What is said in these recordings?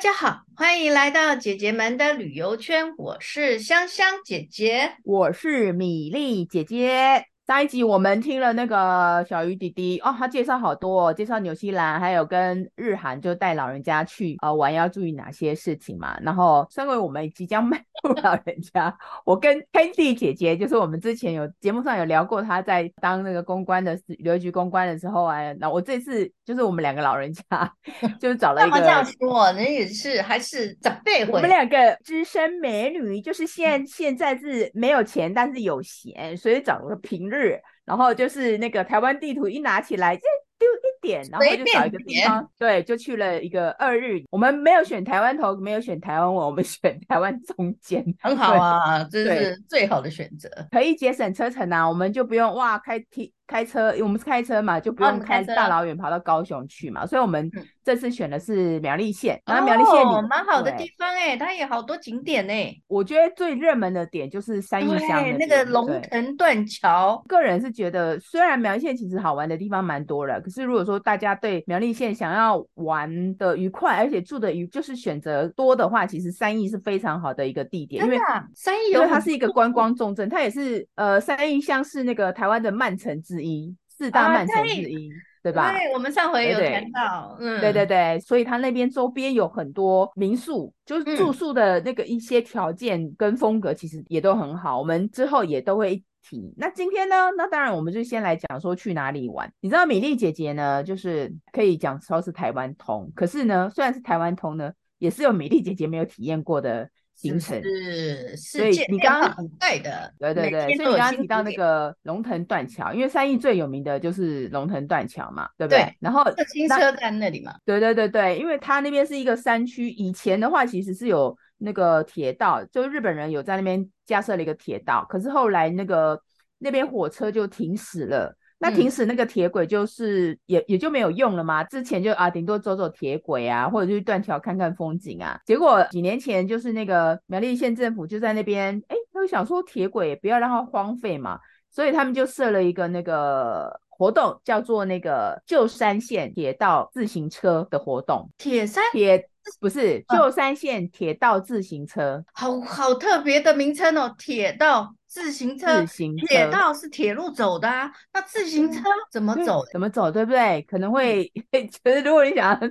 大家好，欢迎来到姐姐们的旅游圈。我是香香姐姐，我是米粒姐姐。上一集我们听了那个小鱼弟弟哦，他介绍好多哦，介绍纽西兰，还有跟日韩就带老人家去呃玩要注意哪些事情嘛。然后身为我们即将迈入老人家，我跟 Candy 姐姐就是我们之前有节目上有聊过，她在当那个公关的旅游局公关的时候啊，那我这次就是我们两个老人家 就是找了一个，干嘛这样说？人也是还是长辈，我们两个资深美女，就是现现在是没有钱，但是有闲，所以找了个平日。然后就是那个台湾地图一拿起来，就丢一点，然后就找一个地方，对，就去了一个二日。我们没有选台湾头，没有选台湾尾，我们 选台湾中间，很好啊，这是最好的选择，可以节省车程啊，我们就不用哇开提。开车，我们是开车嘛，就不用开大老远跑到高雄去嘛，所以我们这次选的是苗栗县。然后苗栗县哦，蛮好的地方哎，它有好多景点哎。我觉得最热门的点就是三义乡那个龙腾断桥。个人是觉得，虽然苗栗县其实好玩的地方蛮多了，可是如果说大家对苗栗县想要玩的愉快，而且住的愉，就是选择多的话，其实三义是非常好的一个地点。因为三义，因为它是一个观光重镇，它也是呃，三义乡是那个台湾的曼城之一，四大慢城之一，啊、对吧？对，我们上回有谈到，对对嗯，对对对，所以它那边周边有很多民宿，就是住宿的那个一些条件跟风格，其实也都很好。我们之后也都会提。那今天呢？那当然，我们就先来讲说去哪里玩。你知道米粒姐姐呢，就是可以讲说是台湾通，可是呢，虽然是台湾通呢，也是有米粒姐姐没有体验过的。行程是，所以你刚刚很快的，对对对，所以你刚刚提到那个龙腾断桥，因为三义最有名的就是龙腾断桥嘛，对不对？对，然后新车站那里嘛，对对对对，因为它那边是一个山区，以前的话其实是有那个铁道，就日本人有在那边架设了一个铁道，可是后来那个那边火车就停驶了。那停驶那个铁轨就是也也就没有用了嘛。之前就啊，顶多走走铁轨啊，或者去断桥看看风景啊。结果几年前就是那个苗栗县政府就在那边，哎，他就想说铁轨不要让它荒废嘛，所以他们就设了一个那个活动，叫做那个旧山线铁道自行车的活动。铁山铁不是旧山线铁道自行车，好好特别的名称哦，铁道。自行车，铁道是铁路走的啊，那自行车怎么走？怎么走，对不对？可能会，就是如果你想要。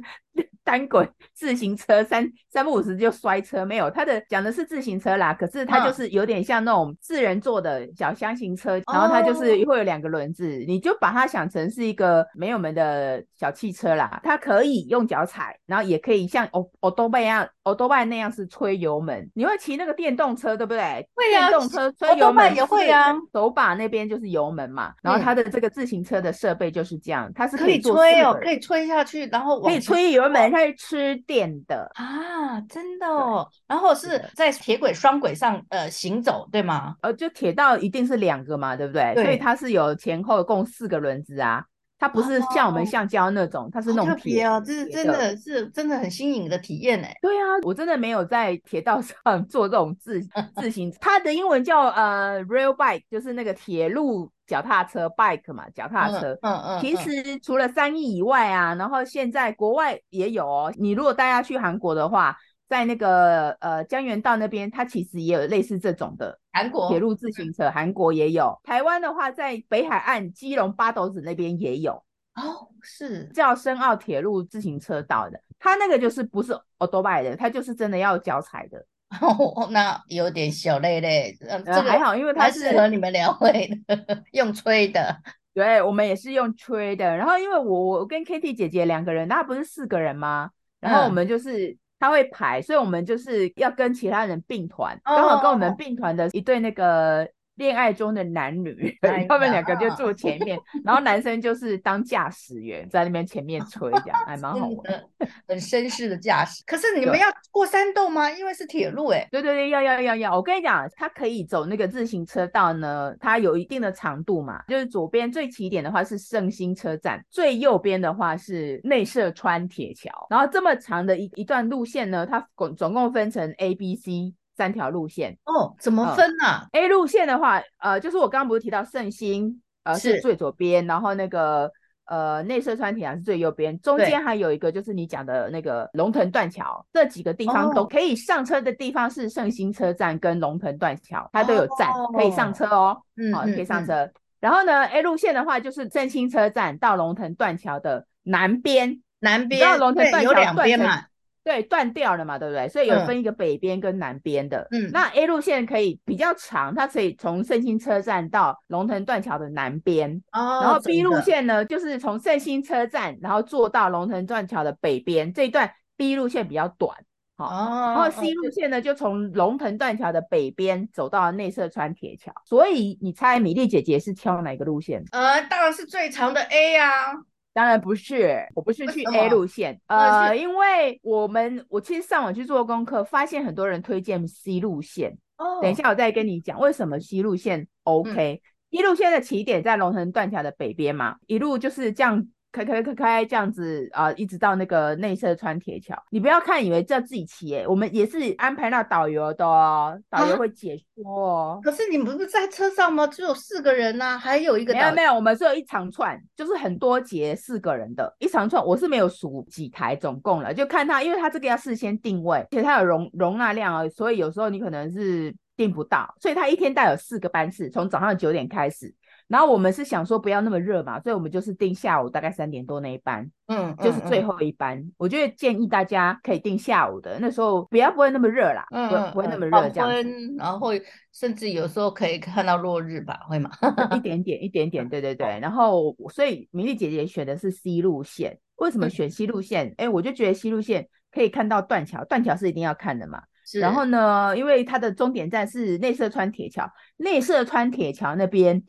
单轨 自行车三三不五十就摔车，没有，他的讲的是自行车啦，可是它就是有点像那种四人座的小箱型车，嗯、然后它就是会有两个轮子，哦、你就把它想成是一个没有门的小汽车啦。它可以用脚踩，然后也可以像欧欧多拜一样，欧多拜那样是吹油门。你会骑那个电动车对不对？会啊，电动车吹油门也会啊，手把那边就是油门嘛。然后它的这个自行车的设备就是这样，它是可以吹哦，可以吹下去，然后可以吹油门。会吃电的啊，真的哦。然后是在铁轨双轨上呃行走，对吗？呃，就铁道一定是两个嘛，对不对？对。所以它是有前后共四个轮子啊，它不是像我们橡胶那种，哦、它是那种铁啊，这是真的是真的很新颖的体验哎。对啊，我真的没有在铁道 上做这种自 自行，它的英文叫呃 rail bike，就是那个铁路。脚踏车 bike 嘛，脚踏车。嗯嗯。嗯嗯，其实除了三亿以外啊，然后现在国外也有哦。你如果大家去韩国的话，在那个呃江原道那边，它其实也有类似这种的韩国铁路自行车。韩国也有。台湾的话，在北海岸基隆八斗子那边也有。哦，是叫深澳铁路自行车道的。它那个就是不是 autobike 的，它就是真的要脚踩的。哦，那有点小累累。嗯，这个还好，因为它适合你们两位的，用吹的。对，我们也是用吹的。然后，因为我我跟 Kitty 姐姐两个人，那不是四个人吗？然后我们就是他会排，所以我们就是要跟其他人并团。刚好跟我们并团的一对那个。恋爱中的男女，他们两个就坐前面，然后男生就是当驾驶员，在那边前面吹，这样还蛮好玩，很绅士的驾驶。可是你们要过山洞吗？因为是铁路，哎，对对对，要要要要。我跟你讲，它可以走那个自行车道呢，它有一定的长度嘛，就是左边最起点的话是圣心车站，最右边的话是内社川铁桥，然后这么长的一一段路线呢，它总总共分成 A、B、C。三条路线哦，怎么分呢？啊？A 路线的话，呃，就是我刚刚不是提到圣心，呃，是，是最左边，然后那个呃内射川铁桥是最右边，中间还有一个就是你讲的那个龙腾断桥，这几个地方都可以上车的地方是圣心车站跟龙腾断桥，它都有站、哦、可以上车哦，嗯，好，可以上车。嗯、然后呢，A 路线的话就是胜兴车站到龙腾断桥的南边，南边，然后龙腾断桥有两边嘛。对，断掉了嘛，对不对？所以有分一个北边跟南边的。嗯，那 A 路线可以比较长，它可以从胜兴车站到龙腾断桥的南边。哦。然后 B 路线呢，就是从胜兴车站，然后坐到龙腾断桥的北边。这一段 B 路线比较短。哦。然后 C 路线呢，就从龙腾断桥的北边走到内社川铁桥。所以你猜米粒姐姐是挑哪个路线？呃，当然是最长的 A 呀、啊。当然不是，我不是去 A 路线，呃，因为我们我其实上网去做功课，发现很多人推荐 C 路线。哦，等一下我再跟你讲为什么 C 路线 OK。一、嗯、路线的起点在龙腾断桥的北边嘛，一路就是这样。开开开开这样子啊、呃，一直到那个内社川铁桥。你不要看以为这自己骑、欸，我们也是安排那导游的哦，导游会解说哦。可是你们不是在车上吗？只有四个人呐、啊，还有一个。没有没有，我们是有一长串，就是很多节四个人的一长串。我是没有数几台，总共了，就看他，因为他这个要事先定位，而且他有容容纳量啊，所以有时候你可能是订不到，所以他一天带有四个班次，从早上九点开始。然后我们是想说不要那么热嘛，所以我们就是定下午大概三点多那一班，嗯，就是最后一班。嗯、我觉得建议大家可以定下午的，那时候不要不会那么热啦，嗯，不不会那么热这样子。然后甚至有时候可以看到落日吧，会吗？一点点，一点点，对对对。然后所以米粒姐姐选的是 C 路线，为什么选 C 路线？哎、嗯，我就觉得 C 路线可以看到断桥，断桥是一定要看的嘛。然后呢，因为它的终点站是内社川铁桥，内社川铁桥那边。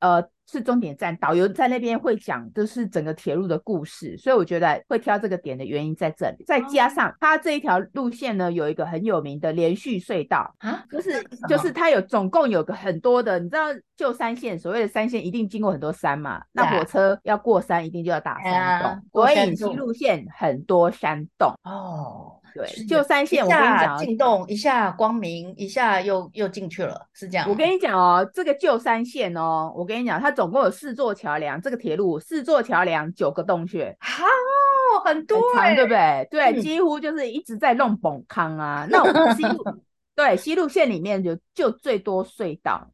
呃，是终点站，导游在那边会讲，就是整个铁路的故事，所以我觉得会挑这个点的原因在这里。再加上它这一条路线呢，有一个很有名的连续隧道啊，就是就是它有总共有个很多的，你知道旧山线，所谓的山线一定经过很多山嘛，那火车要过山一定就要打山洞，所以西路线很多山洞哦。对，旧三线我跟你讲，进洞一下光明，一下又又进去了，是这样。我跟你讲哦，这个旧三线哦，我跟你讲，它总共有四座桥梁，这个铁路四座桥梁九个洞穴，好、哦、很多、欸，长对不对？对、嗯，几乎就是一直在弄崩坑啊。那我们西路 对西路线里面就就最多隧道，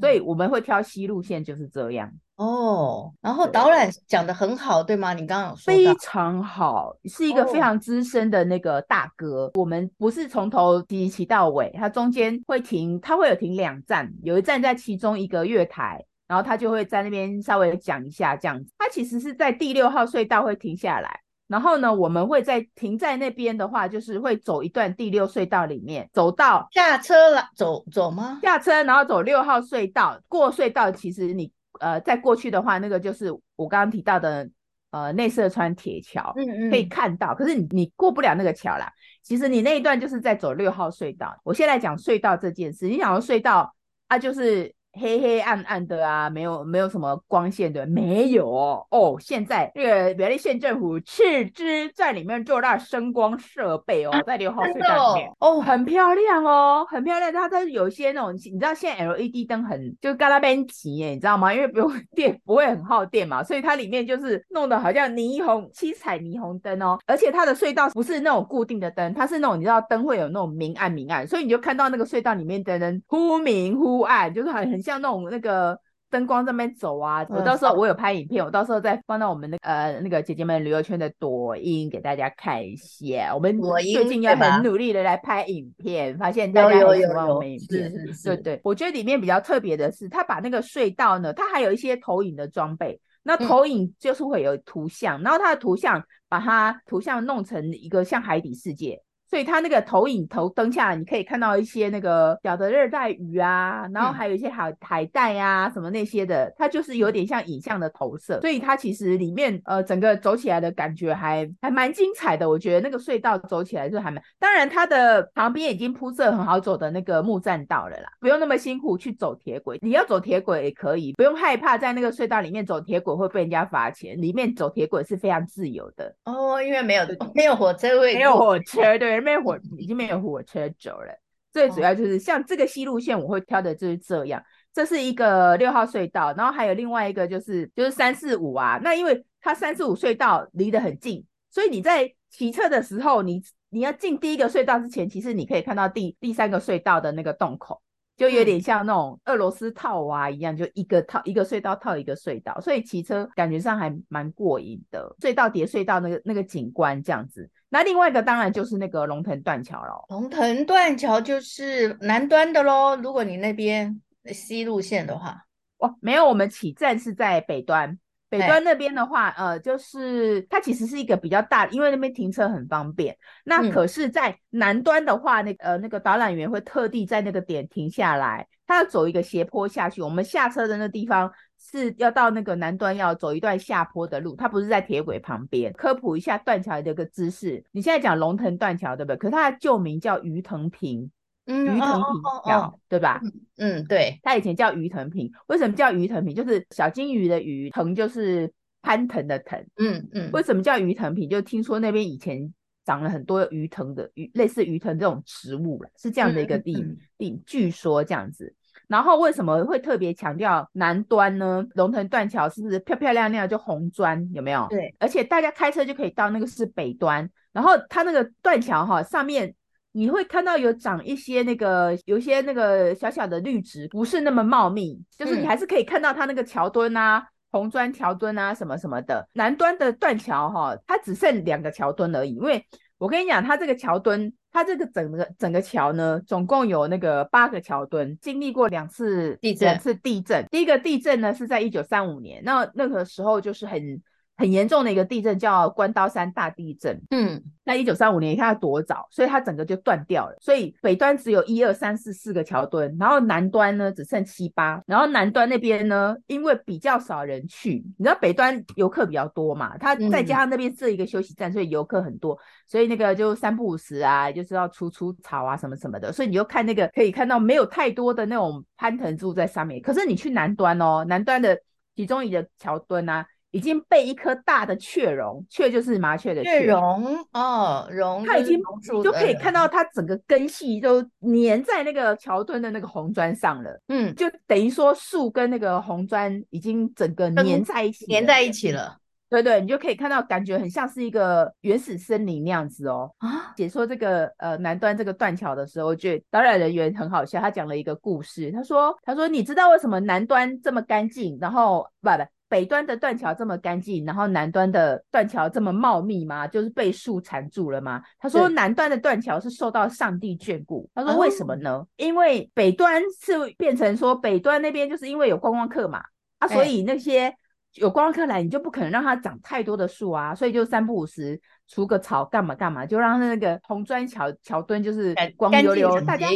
所以我们会挑西路线就是这样。哦，然后导览讲的很好，对吗？你刚刚有说非常好，是一个非常资深的那个大哥。哦、我们不是从头骑骑到尾，他中间会停，他会有停两站，有一站在其中一个月台，然后他就会在那边稍微讲一下这样子。他其实是在第六号隧道会停下来，然后呢，我们会在停在那边的话，就是会走一段第六隧道里面，走到下车了，走走吗？下车，然后走六号隧道，过隧道，其实你。呃，在过去的话，那个就是我刚刚提到的，呃，内射川铁桥，嗯嗯，可以看到。可是你你过不了那个桥啦。其实你那一段就是在走六号隧道。我现在讲隧道这件事，你想要隧道啊，就是。黑黑暗暗的啊，没有没有什么光线的，没有哦。哦现在这个苗栗县政府斥资在里面做那声光设备哦，在六号隧道里面哦，很漂亮哦，很漂亮。它它有一些那种，你知道现在 LED 灯很就嘎拉边骑耶，你知道吗？因为不用电，不会很耗电嘛，所以它里面就是弄得好像霓虹七彩霓虹灯哦。而且它的隧道不是那种固定的灯，它是那种你知道灯会有那种明暗明暗，所以你就看到那个隧道里面的人忽明忽暗，就是很很。像那种那个灯光在那边走啊，我到时候我有拍影片，我到时候再放到我们的呃那个姐姐们旅游圈的抖音给大家看一下。我们最近要很努力的来拍影片，发现大家很喜欢我们影片，是是是，对对。我觉得里面比较特别的是，它把那个隧道呢，它还有一些投影的装备，那投影就是会有图像，然后它的图像把它图像弄成一个像海底世界。所以它那个投影头灯下来，你可以看到一些那个小的热带鱼啊，然后还有一些海海带呀、啊，什么那些的，它就是有点像影像的投射。所以它其实里面呃整个走起来的感觉还还蛮精彩的。我觉得那个隧道走起来就还蛮……当然它的旁边已经铺设很好走的那个木栈道了啦，不用那么辛苦去走铁轨。你要走铁轨也可以，不用害怕在那个隧道里面走铁轨会被人家罚钱。里面走铁轨是非常自由的哦，因为没有没有火车位，没有火车对。没有火，已经没有火车走了。最主要就是像这个西路线，我会挑的就是这样。这是一个六号隧道，然后还有另外一个就是就是三四五啊。那因为它三四五隧道离得很近，所以你在骑车的时候，你你要进第一个隧道之前，其实你可以看到第第三个隧道的那个洞口。就有点像那种俄罗斯套娃一样，就一个套一个隧道套一个隧道，所以骑车感觉上还蛮过瘾的。隧道叠隧道那个那个景观这样子。那另外一个当然就是那个龙腾断桥了。龙腾断桥就是南端的喽。如果你那边西路线的话，哦，没有，我们起站是在北端。北端那边的话，呃，就是它其实是一个比较大，因为那边停车很方便。那可是，在南端的话，那呃那个导览员会特地在那个点停下来，他要走一个斜坡下去。我们下车的那地方是要到那个南端，要走一段下坡的路，它不是在铁轨旁边。科普一下断桥的一个知识，你现在讲龙腾断桥对不对？可是它的旧名叫鱼腾坪。嗯，鱼藤坪桥，哦哦哦、对吧？嗯，对，它以前叫鱼藤坪。为什么叫鱼藤坪？就是小金鱼的鱼，藤就是攀藤的藤。嗯嗯。为什么叫鱼藤坪？就听说那边以前长了很多鱼藤的鱼，类似鱼藤这种植物了，是这样的一个地、嗯嗯、地。据说这样子。然后为什么会特别强调南端呢？龙腾断桥是不是漂漂亮亮就红砖？有没有？对。而且大家开车就可以到那个是北端，然后它那个断桥哈上面。你会看到有长一些那个，有一些那个小小的绿植，不是那么茂密，就是你还是可以看到它那个桥墩啊、红砖桥墩啊什么什么的。南端的断桥哈，它只剩两个桥墩而已，因为我跟你讲，它这个桥墩，它这个整个整个桥呢，总共有那个八个桥墩，经历过两次地震，两次地震。第一个地震呢是在一九三五年，那那个时候就是很。很严重的一个地震叫关刀山大地震，嗯，那一九三五年你看它多早，所以它整个就断掉了，所以北端只有一二三四四个桥墩，然后南端呢只剩七八，然后南端那边呢，因为比较少人去，你知道北端游客比较多嘛，它再加上那边设一个休息站，所以游客很多，所以那个就三不五时啊，就是要除除草啊什么什么的，所以你就看那个可以看到没有太多的那种攀藤柱在上面，可是你去南端哦，南端的其中一个桥墩啊。已经被一颗大的雀榕，雀就是麻雀的雀榕哦，榕，它已经你就可以看到它整个根系都粘在那个桥墩的那个红砖上了，嗯，就等于说树跟那个红砖已经整个粘在一起，粘在一起了。对对，你就可以看到，感觉很像是一个原始森林那样子哦。啊，解说这个呃南端这个断桥的时候，我觉得导览人员很好笑，他讲了一个故事，他说他说你知道为什么南端这么干净，然后不不。北端的断桥这么干净，然后南端的断桥这么茂密吗？就是被树缠住了吗？他说南端的断桥是受到上帝眷顾。他说为什么呢？哦、因为北端是变成说北端那边就是因为有观光客嘛，啊，所以那些有观光客来，你就不可能让它长太多的树啊，所以就三不五时除个草干嘛干嘛，就让那个红砖桥桥墩就是光溜溜，大家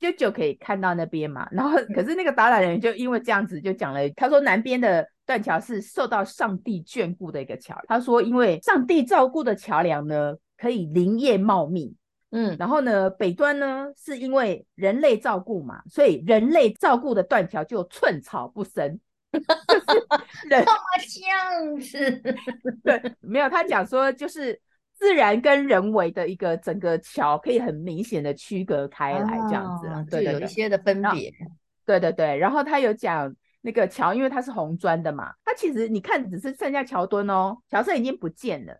就就可以看到那边嘛。然后可是那个导览人员就因为这样子就讲了，他说南边的。断桥是受到上帝眷顾的一个桥，他说，因为上帝照顾的桥梁呢，可以林叶茂密，嗯，然后呢，北端呢是因为人类照顾嘛，所以人类照顾的断桥就寸草不生，就是人这么像是，对，没有，他讲说就是自然跟人为的一个整个桥可以很明显的区隔开来，这样子，啊、对，对，对，有一些的分别，对对对，然后他有讲。那个桥，因为它是红砖的嘛，它其实你看只是剩下桥墩哦，桥身已经不见了。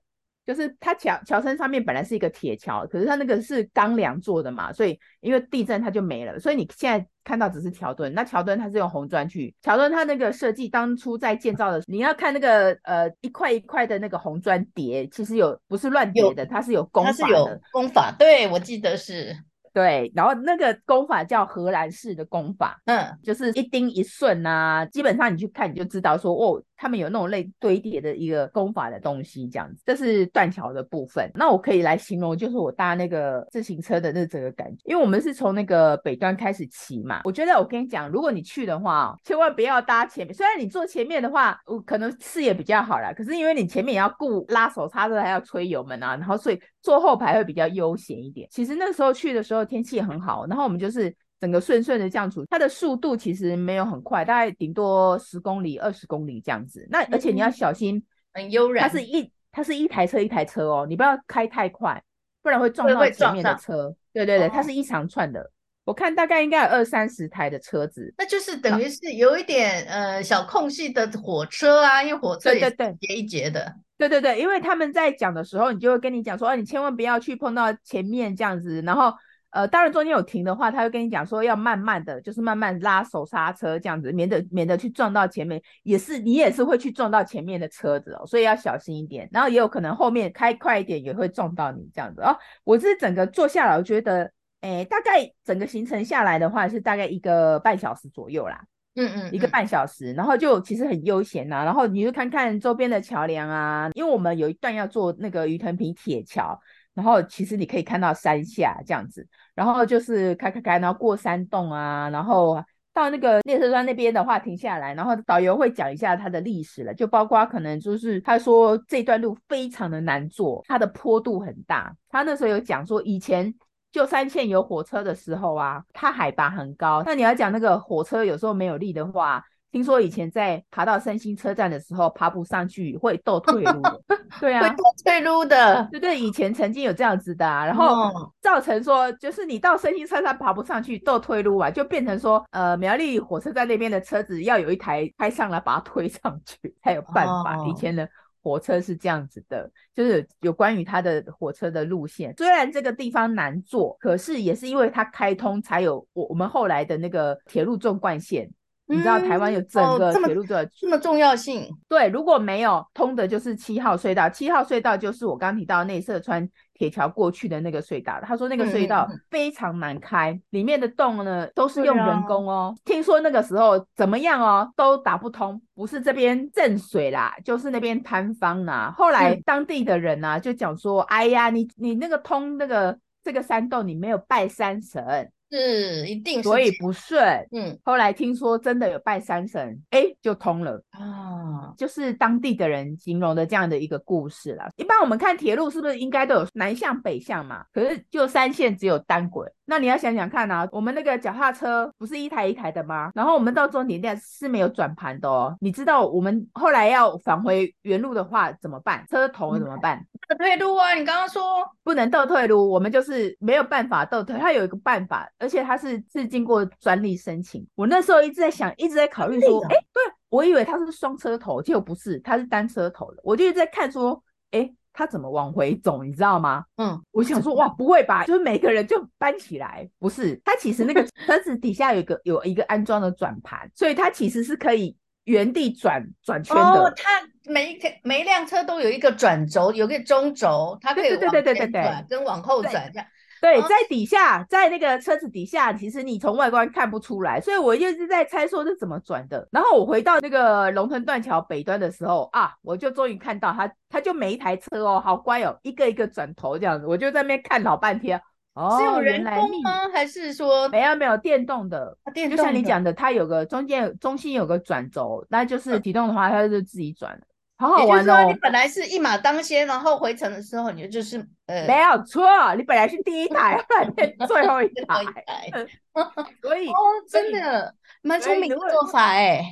就是它桥桥身上面本来是一个铁桥，可是它那个是钢梁做的嘛，所以因为地震它就没了。所以你现在看到只是桥墩，那桥墩它是用红砖去桥墩，它那个设计当初在建造的时候，你要看那个呃一块一块的那个红砖叠，其实有不是乱叠的，它是有工法的。它是有工法，对，我记得是。对，然后那个工法叫荷兰式的工法，嗯，就是一钉一顺啊，基本上你去看你就知道说，哦，他们有那种类堆叠的一个功法的东西，这样子。这是断桥的部分。那我可以来形容，就是我搭那个自行车的那整个感觉，因为我们是从那个北端开始骑嘛。我觉得我跟你讲，如果你去的话，千万不要搭前面。虽然你坐前面的话，我可能视野比较好啦，可是因为你前面也要顾拉手刹车，还要吹油门啊，然后所以。坐后排会比较悠闲一点。其实那时候去的时候天气很好，然后我们就是整个顺顺的这样出，它的速度其实没有很快，大概顶多十公里、二十公里这样子。那而且你要小心，嗯、很悠然。它是一它是一台车一台车哦，你不要开太快，不然会撞到前面的车。对对对，它是一长串的。我看大概应该有二三十台的车子，那就是等于是有一点呃小空隙的火车啊，因为火车也是一节一节的。对对对，因为他们在讲的时候，你就会跟你讲说，啊，你千万不要去碰到前面这样子，然后。呃，当然中间有停的话，他会跟你讲说要慢慢的，就是慢慢拉手刹车这样子，免得免得去撞到前面，也是你也是会去撞到前面的车子哦，所以要小心一点。然后也有可能后面开快一点也会撞到你这样子哦。我是整个坐下来，我觉得，诶，大概整个行程下来的话是大概一个半小时左右啦，嗯嗯，嗯，一个半小时，然后就其实很悠闲呐，然后你就看看周边的桥梁啊，因为我们有一段要坐那个鱼藤坪铁桥。然后其实你可以看到山下这样子，然后就是开开开，然后过山洞啊，然后到那个列车站那边的话停下来，然后导游会讲一下它的历史了，就包括可能就是他说这段路非常的难坐，它的坡度很大。他那时候有讲说以前旧山线有火车的时候啊，它海拔很高，那你要讲那个火车有时候没有力的话。听说以前在爬到三星车站的时候，爬不上去 会倒退路的，对啊，会倒退路的，对对，以前曾经有这样子的，啊，然后造成说，就是你到三星车站爬不上去倒退路啊，就变成说，呃，苗栗火车站那边的车子要有一台开上来把它推上去才有办法。以前的火车是这样子的，就是有关于它的火车的路线，虽然这个地方难坐，可是也是因为它开通才有我我们后来的那个铁路纵贯线。你知道台湾有整个铁路的、这么重要性？对，如果没有通的，就是七号隧道。七号隧道就是我刚提到内射川铁桥过去的那个隧道。他说那个隧道非常难开，嗯、里面的洞呢都是用人工哦。啊、听说那个时候怎么样哦，都打不通，不是这边震水啦，就是那边坍方啦。后来当地的人呢、啊、就讲说，哎呀，你你那个通那个这个山洞，你没有拜山神。是，一定是，所以不顺。嗯，后来听说真的有拜山神，哎，就通了啊，就是当地的人形容的这样的一个故事啦。一般我们看铁路是不是应该都有南向北向嘛？可是就三线只有单轨。那你要想想看啊，我们那个脚踏车不是一台一台的吗？然后我们到终点站是没有转盘的哦。你知道我们后来要返回原路的话怎么办？车头怎么办？倒退路啊！你刚刚说不能倒退路，我们就是没有办法倒退。它有一个办法。而且它是是经过专利申请，我那时候一直在想，一直在考虑说，哎、欸，对，我以为它是双车头，结果不是，它是单车头的。我就一直在看说，哎、欸，它怎么往回走，你知道吗？嗯，我想说，哇，不会吧？就是每个人就搬起来，不是，它其实那个车子底下有一个有一个安装的转盘，所以它其实是可以原地转转圈的。哦，它每一每一辆车都有一个转轴，有个中轴，它可以往前转跟往后转这样。对，在底下，在那个车子底下，其实你从外观看不出来，所以我一直在猜说是怎么转的。然后我回到那个龙腾断桥北端的时候啊，我就终于看到它，它就每一台车哦，好乖哦，一个一个转头这样子，我就在那边看老半天。哦，是有人工吗？还是说没有没有电动的？啊、电动的就像你讲的，它有个中间中心有个转轴，那就是启动的话，它就自己转。好好玩哦！你本来是一马当先，然后回程的时候，你就是呃，没有错，你本来是第一台，后来变最后一 台，所以哦，真的蛮聪明的做法哎。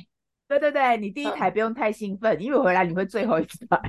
对对对，你第一台不用太兴奋，因为回来你会最后一台。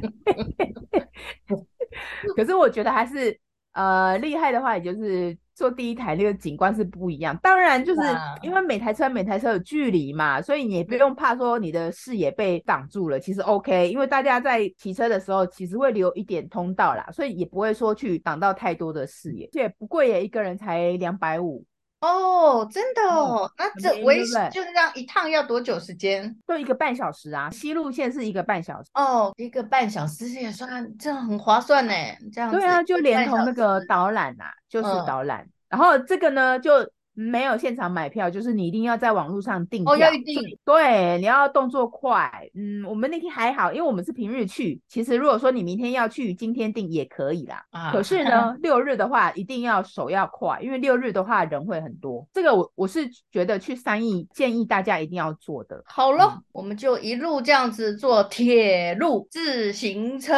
可是我觉得还是呃厉害的话，也就是。坐第一台那个景观是不一样，当然就是因为每台车每台车有距离嘛，所以你也不用怕说你的视野被挡住了。其实 OK，因为大家在骑车的时候其实会留一点通道啦，所以也不会说去挡到太多的视野。而且不贵耶，一个人才两百五。哦，真的哦，嗯、那这维持就是这样一趟要多久时间？就一个半小时啊，西路线是一个半小时。哦，一个半小时也算这样很划算呢，这样子。对啊，就连同那个导览呐、啊，就是导览。嗯、然后这个呢，就。没有现场买票，就是你一定要在网络上订票。哦，要预定。对，你要动作快。嗯，我们那天还好，因为我们是平日去。其实如果说你明天要去，今天订也可以啦。啊。可是呢，六日的话一定要手要快，因为六日的话人会很多。这个我我是觉得去三义建议大家一定要做的。好了，嗯、我们就一路这样子坐铁路自行车，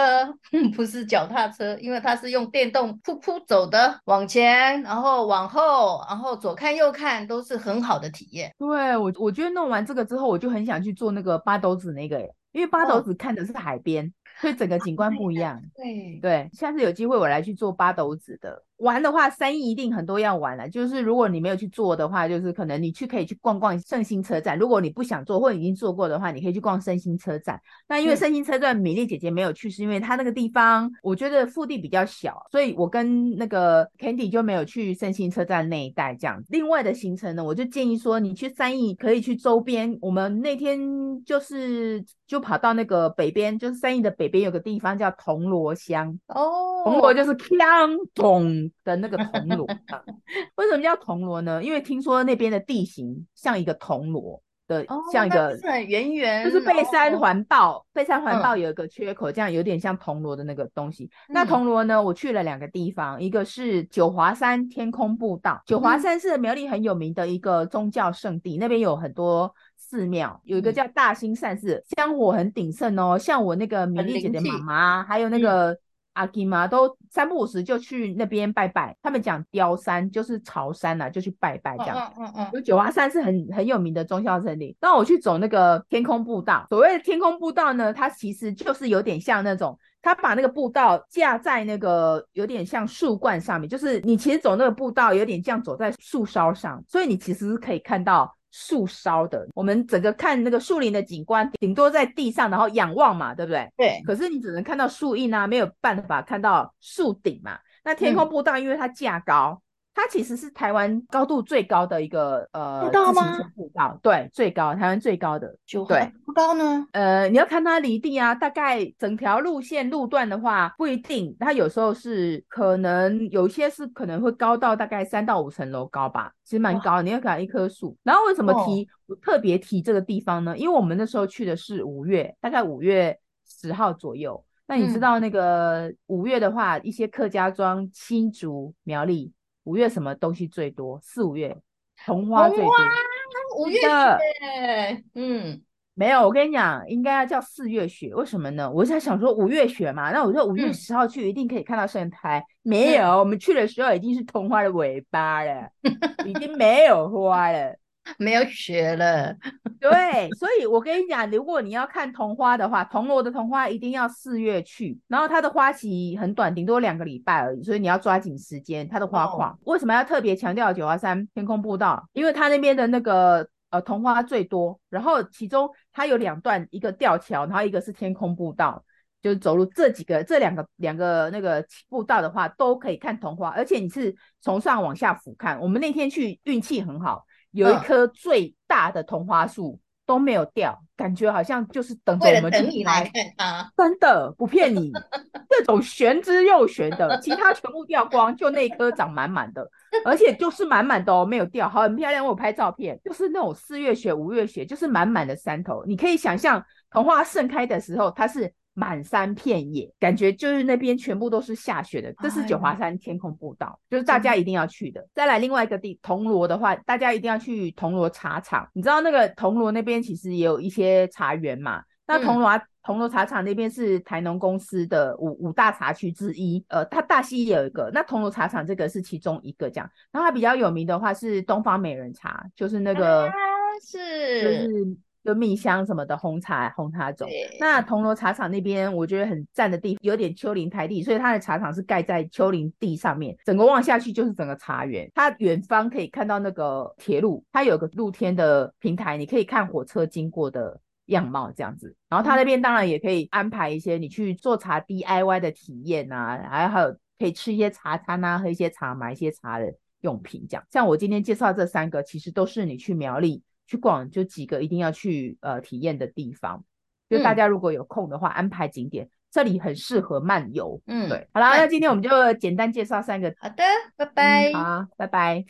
不是脚踏车，因为它是用电动噗噗走的，往前，然后往后，然后左看。右看都是很好的体验。对我，我觉得弄完这个之后，我就很想去做那个八斗子那个耶，因为八斗子看的是海边，哦、所以整个景观不一样。对对，下次有机会我来去做八斗子的。玩的话，三义一定很多要玩了。就是如果你没有去做的话，就是可能你去可以去逛逛圣心车站。如果你不想做或者已经做过的话，你可以去逛圣心车站。那因为圣心车站米粒姐姐没有去，是因为她那个地方我觉得腹地比较小，所以我跟那个 Candy 就没有去圣心车站那一带这样。另外的行程呢，我就建议说你去三义可以去周边。我们那天就是就跑到那个北边，就是三义的北边有个地方叫铜锣乡哦，铜锣就是锵铜。的那个铜锣 啊，为什么叫铜锣呢？因为听说那边的地形像一个铜锣的，哦、像一个圆圆，就是背山环抱，背山环抱有一个缺口，嗯、这样有点像铜锣的那个东西。嗯、那铜锣呢，我去了两个地方，一个是九华山天空步道。九华山是苗栗很有名的一个宗教圣地，嗯、那边有很多寺庙，有一个叫大兴善寺，香火很鼎盛哦。像我那个米粒姐的妈妈，还有那个。阿基玛都三不五时就去那边拜拜，他们讲雕山就是朝山呐、啊，就去拜拜这样。嗯嗯嗯。有九华山是很很有名的宗教圣地。那我去走那个天空步道，所谓的天空步道呢，它其实就是有点像那种，它把那个步道架在那个有点像树冠上面，就是你其实走那个步道有点像走在树梢上，所以你其实是可以看到。树梢的，我们整个看那个树林的景观，顶多在地上，然后仰望嘛，对不对？对。可是你只能看到树荫啊，没有办法看到树顶嘛。那天空步道，因为它架高。嗯它其实是台湾高度最高的一个呃自行车步道，对，最高，台湾最高的。就对，不高呢？呃，你要看它离地啊，大概整条路线路段的话不一定，它有时候是可能有些是可能会高到大概三到五层楼高吧，其实蛮高的。你要看一棵树，然后为什么提、哦、我特别提这个地方呢？因为我们那时候去的是五月，大概五月十号左右。那你知道那个五月的话，嗯、一些客家庄、新竹、苗栗。五月什么东西最多？四五月红花最多。五月雪，嗯，没有。我跟你讲，应该要叫四月雪。为什么呢？我在想说五月雪嘛，那我说五月十号去一定可以看到盛开。嗯、没有，我们去的时候已经是桐花的尾巴了，已经没有花了。没有雪了，对，所以我跟你讲，如果你要看桐花的话，铜锣的桐花一定要四月去，然后它的花期很短，顶多两个礼拜而已，所以你要抓紧时间。它的花况、哦、为什么要特别强调九华山天空步道？因为它那边的那个呃桐花最多，然后其中它有两段，一个吊桥，然后一个是天空步道，就是走路这几个这两个两个那个步道的话，都可以看桐花，而且你是从上往下俯瞰。我们那天去运气很好。有一棵最大的桐花树都没有掉，感觉好像就是等着我们等你来看它，真的不骗你，这种玄之又玄的，其他全部掉光，就那棵长满满的，而且就是满满的哦，没有掉，好，很漂亮，我有拍照片，就是那种四月雪、五月雪，就是满满的山头，你可以想象桐花盛开的时候，它是。满山遍野，感觉就是那边全部都是下雪的。这是九华山天空步道，哎、就是大家一定要去的。嗯、再来另外一个地铜锣的话，大家一定要去铜锣茶厂。你知道那个铜锣那边其实也有一些茶园嘛？那铜锣铜锣茶厂那边是台农公司的五五大茶区之一。呃，它大溪也有一个，那铜锣茶厂这个是其中一个这样。然后它比较有名的话是东方美人茶，就是那个、啊、是就是。就蜜香什么的红茶红茶种，对那铜锣茶厂那边我觉得很赞的地，有点丘陵台地，所以它的茶厂是盖在丘陵地上面，整个望下去就是整个茶园。它远方可以看到那个铁路，它有个露天的平台，你可以看火车经过的样貌这样子。然后它那边当然也可以安排一些你去做茶 DIY 的体验啊，还有还有可以吃一些茶餐啊，喝一些茶，买一些茶的用品这样。像我今天介绍这三个，其实都是你去苗栗。去逛就几个一定要去呃体验的地方，就大家如果有空的话，嗯、安排景点，这里很适合漫游。嗯，对，好啦，那今天我们就简单介绍三个。好的，拜拜。嗯、好，拜拜。